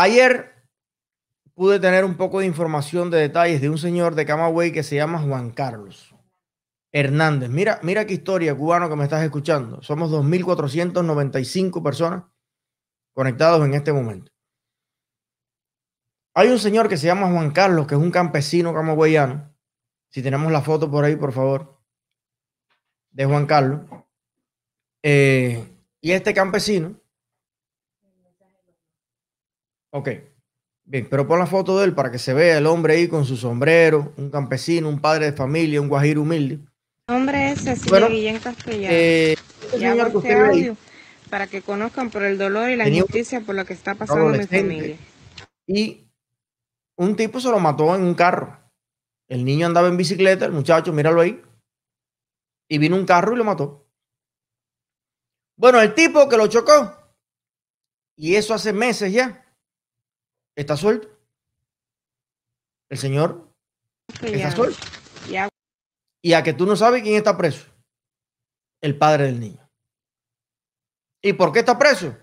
Ayer pude tener un poco de información de detalles de un señor de Camagüey que se llama Juan Carlos Hernández. Mira, mira qué historia, cubano, que me estás escuchando. Somos 2.495 personas conectados en este momento. Hay un señor que se llama Juan Carlos, que es un campesino camagüeyano. Si tenemos la foto por ahí, por favor, de Juan Carlos. Eh, y este campesino. Ok, bien, pero pon la foto de él para que se vea el hombre ahí con su sombrero, un campesino, un padre de familia, un guajiro humilde. Hombre es Cecilia Guillén Castellano. Eh, este audio para que conozcan por el dolor y la injusticia por lo que está pasando en mi familia. Y un tipo se lo mató en un carro. El niño andaba en bicicleta, el muchacho, míralo ahí. Y vino un carro y lo mató. Bueno, el tipo que lo chocó, y eso hace meses ya, está suelto. El señor está suelto. Y a que tú no sabes quién está preso. El padre del niño. ¿Y por qué está preso?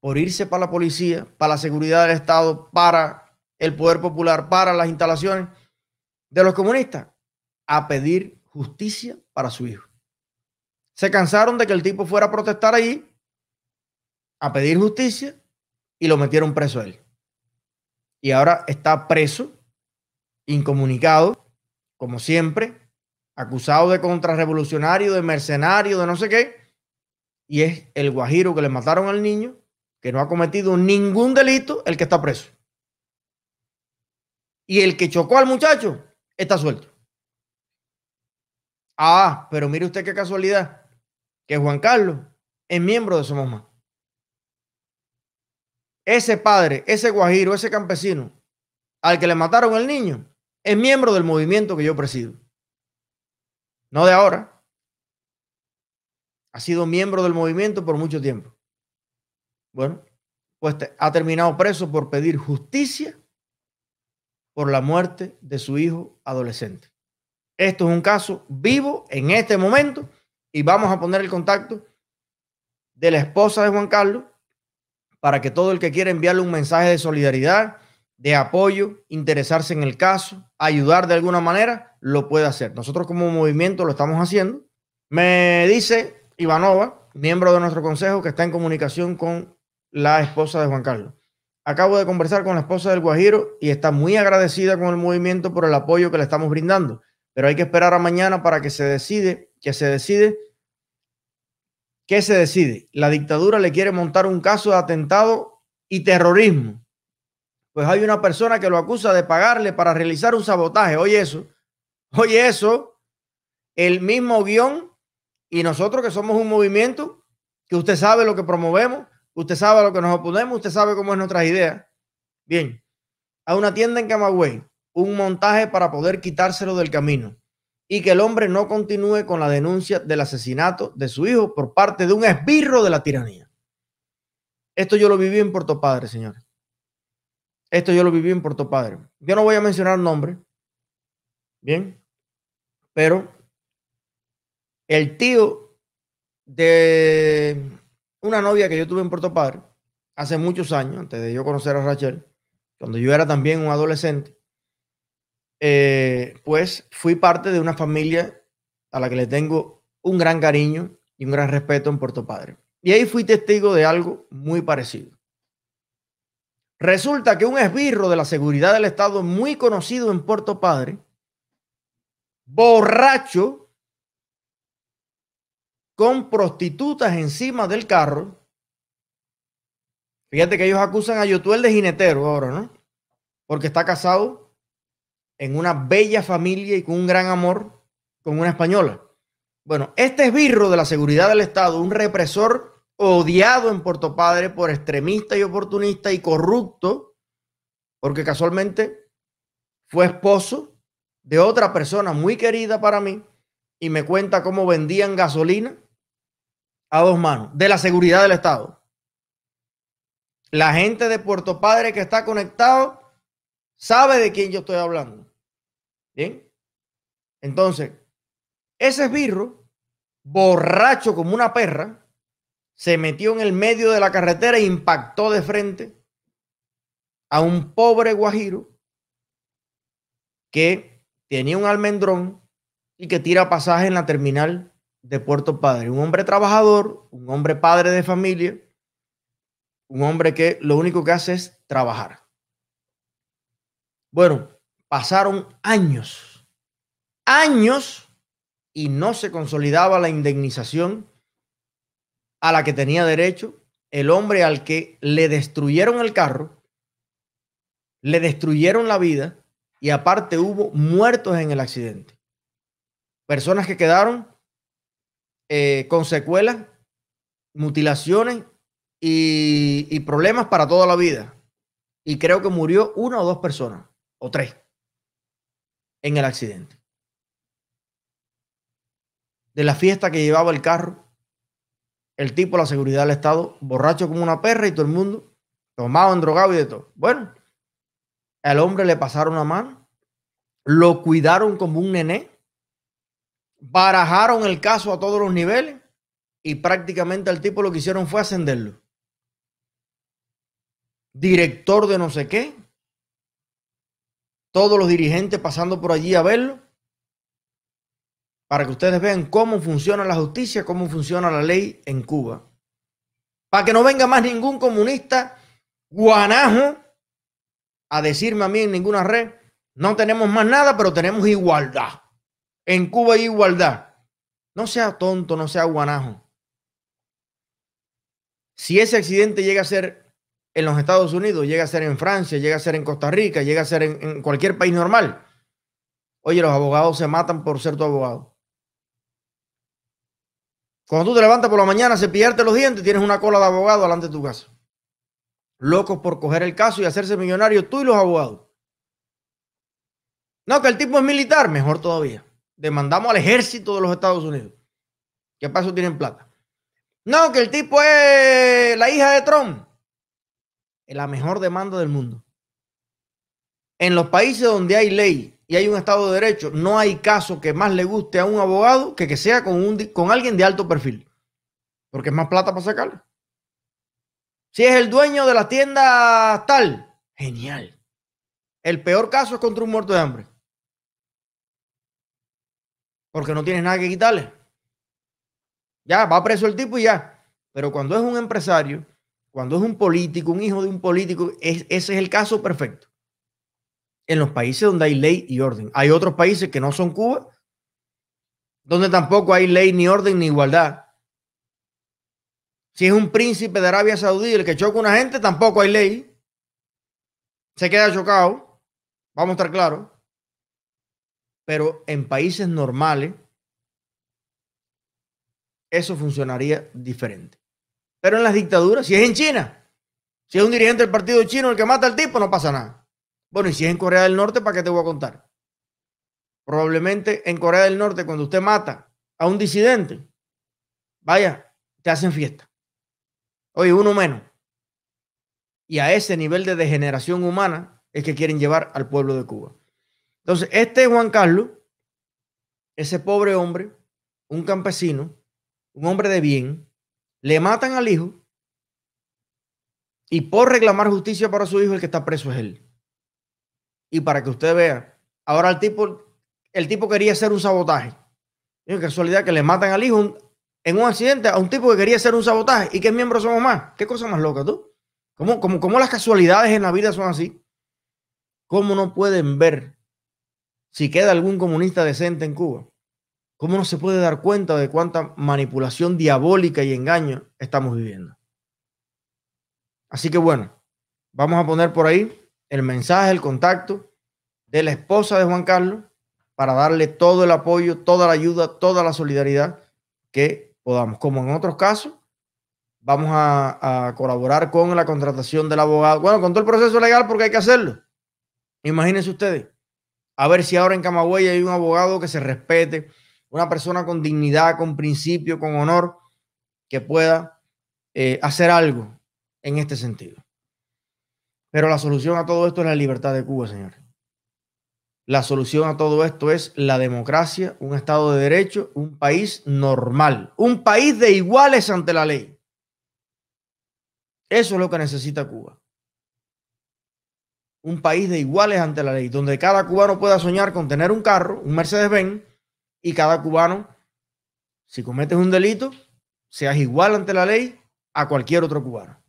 Por irse para la policía, para la seguridad del Estado, para el poder popular para las instalaciones de los comunistas a pedir justicia para su hijo. Se cansaron de que el tipo fuera a protestar allí, a pedir justicia y lo metieron preso a él. Y ahora está preso, incomunicado, como siempre, acusado de contrarrevolucionario, de mercenario, de no sé qué. Y es el guajiro que le mataron al niño, que no ha cometido ningún delito, el que está preso y el que chocó al muchacho está suelto. Ah, pero mire usted qué casualidad, que Juan Carlos es miembro de Somos Más. Ese padre, ese guajiro, ese campesino al que le mataron al niño, es miembro del movimiento que yo presido. No de ahora. Ha sido miembro del movimiento por mucho tiempo. Bueno, pues ha terminado preso por pedir justicia por la muerte de su hijo adolescente. Esto es un caso vivo en este momento y vamos a poner el contacto de la esposa de Juan Carlos para que todo el que quiera enviarle un mensaje de solidaridad, de apoyo, interesarse en el caso, ayudar de alguna manera, lo pueda hacer. Nosotros como movimiento lo estamos haciendo. Me dice Ivanova, miembro de nuestro consejo, que está en comunicación con la esposa de Juan Carlos. Acabo de conversar con la esposa del Guajiro y está muy agradecida con el movimiento por el apoyo que le estamos brindando. Pero hay que esperar a mañana para que se decide, que se decide, ¿qué se decide? La dictadura le quiere montar un caso de atentado y terrorismo. Pues hay una persona que lo acusa de pagarle para realizar un sabotaje. Oye eso, oye eso, el mismo guion y nosotros que somos un movimiento que usted sabe lo que promovemos, Usted sabe lo que nos oponemos, usted sabe cómo es nuestras ideas. Bien, a una tienda en Camagüey, un montaje para poder quitárselo del camino y que el hombre no continúe con la denuncia del asesinato de su hijo por parte de un esbirro de la tiranía. Esto yo lo viví en Puerto Padre, señores. Esto yo lo viví en Puerto Padre. Yo no voy a mencionar nombre. Bien. Pero el tío de una novia que yo tuve en Puerto Padre hace muchos años, antes de yo conocer a Rachel, cuando yo era también un adolescente, eh, pues fui parte de una familia a la que le tengo un gran cariño y un gran respeto en Puerto Padre. Y ahí fui testigo de algo muy parecido. Resulta que un esbirro de la seguridad del Estado muy conocido en Puerto Padre, borracho, con prostitutas encima del carro. Fíjate que ellos acusan a Yotuel de jinetero ahora, ¿no? Porque está casado en una bella familia y con un gran amor con una española. Bueno, este esbirro de la seguridad del Estado, un represor odiado en Puerto Padre por extremista y oportunista y corrupto, porque casualmente fue esposo de otra persona muy querida para mí y me cuenta cómo vendían gasolina a dos manos de la seguridad del Estado. La gente de Puerto Padre que está conectado sabe de quién yo estoy hablando. Bien. Entonces, ese esbirro, borracho como una perra, se metió en el medio de la carretera e impactó de frente a un pobre guajiro que tenía un almendrón y que tira pasaje en la terminal de Puerto Padre. Un hombre trabajador, un hombre padre de familia, un hombre que lo único que hace es trabajar. Bueno, pasaron años, años y no se consolidaba la indemnización a la que tenía derecho el hombre al que le destruyeron el carro, le destruyeron la vida y aparte hubo muertos en el accidente. Personas que quedaron eh, con secuelas, mutilaciones y, y problemas para toda la vida. Y creo que murió una o dos personas, o tres, en el accidente. De la fiesta que llevaba el carro, el tipo, la seguridad del Estado, borracho como una perra y todo el mundo tomado, drogado y de todo. Bueno, al hombre le pasaron la mano, lo cuidaron como un nené, barajaron el caso a todos los niveles y prácticamente al tipo lo que hicieron fue ascenderlo. Director de no sé qué, todos los dirigentes pasando por allí a verlo para que ustedes vean cómo funciona la justicia, cómo funciona la ley en Cuba. Para que no venga más ningún comunista guanajo a decirme a mí en ninguna red, no tenemos más nada, pero tenemos igualdad. En Cuba hay igualdad. No sea tonto, no sea guanajo. Si ese accidente llega a ser en los Estados Unidos, llega a ser en Francia, llega a ser en Costa Rica, llega a ser en, cualquier país normal, oye, los abogados se matan por ser tu abogado. Cuando tú te levantas por la mañana, cepillarte los dientes, tienes una cola de abogado delante de tu casa. Locos por coger el caso y hacerse millonario tú y los abogados. No, que el tipo es militar, mejor todavía. Demandamos al ejército de los Estados Unidos. ¿Qué paso tienen plata? No, que el tipo es la hija de Trump. La mejor demanda del mundo. En los países donde hay ley y hay un Estado de Derecho, no hay caso que más le guste a un abogado que que sea con, un, con alguien de alto perfil, porque es más plata para sacarle. Si es el dueño de la tienda tal, genial. El peor caso es contra un muerto de hambre. Porque no tienes nada que quitarle. Ya, va preso el tipo y ya. Pero cuando es un empresario, cuando es un político, un hijo de un político, ese es el caso perfecto en los países donde hay ley y orden. Hay otros países que no son Cuba, donde tampoco hay ley, ni orden, ni igualdad. Si es un príncipe de Arabia Saudí el que choca a una gente, tampoco hay ley. Se queda chocado. Vamos a estar claros. Pero en países normales, eso funcionaría diferente. Pero en las dictaduras, si es en China, si es un dirigente del partido chino el que mata al tipo, no pasa nada. Bueno, y si es en Corea del Norte, ¿para qué te voy a contar? Probablemente en Corea del Norte, cuando usted mata a un disidente, vaya, te hacen fiesta. Oye, uno menos. Y a ese nivel de degeneración humana es que quieren llevar al pueblo de Cuba. Entonces, este Juan Carlos, ese pobre hombre, un campesino, un hombre de bien, le matan al hijo y por reclamar justicia para su hijo, el que está preso es él. Y para que usted vea, ahora el tipo, el tipo quería hacer un sabotaje. Y casualidad que le matan al hijo en un accidente a un tipo que quería hacer un sabotaje. ¿Y qué miembros somos más? ¿Qué cosa más loca tú? ¿Cómo, cómo, cómo las casualidades en la vida son así? ¿Cómo no pueden ver si queda algún comunista decente en Cuba? ¿Cómo no se puede dar cuenta de cuánta manipulación diabólica y engaño estamos viviendo? Así que bueno, vamos a poner por ahí el mensaje, el contacto de la esposa de Juan Carlos para darle todo el apoyo, toda la ayuda, toda la solidaridad que podamos. Como en otros casos, vamos a, colaborar con la contratación del abogado. Bueno, con todo el proceso legal porque hay que hacerlo. Imagínense ustedes. A ver si ahora en Camagüey hay un abogado que se respete, una persona con dignidad, con principio, con honor, que pueda eh, hacer algo en este sentido. Pero la solución a todo esto es la libertad de Cuba, señores. La solución a todo esto es la democracia, un Estado de Derecho, un país normal, un país de iguales ante la ley. Eso es lo que necesita Cuba. un país de iguales ante la ley, donde cada cubano pueda soñar con tener un carro, un Mercedes-Benz, y cada cubano, si cometes un delito, seas igual ante la ley a cualquier otro cubano.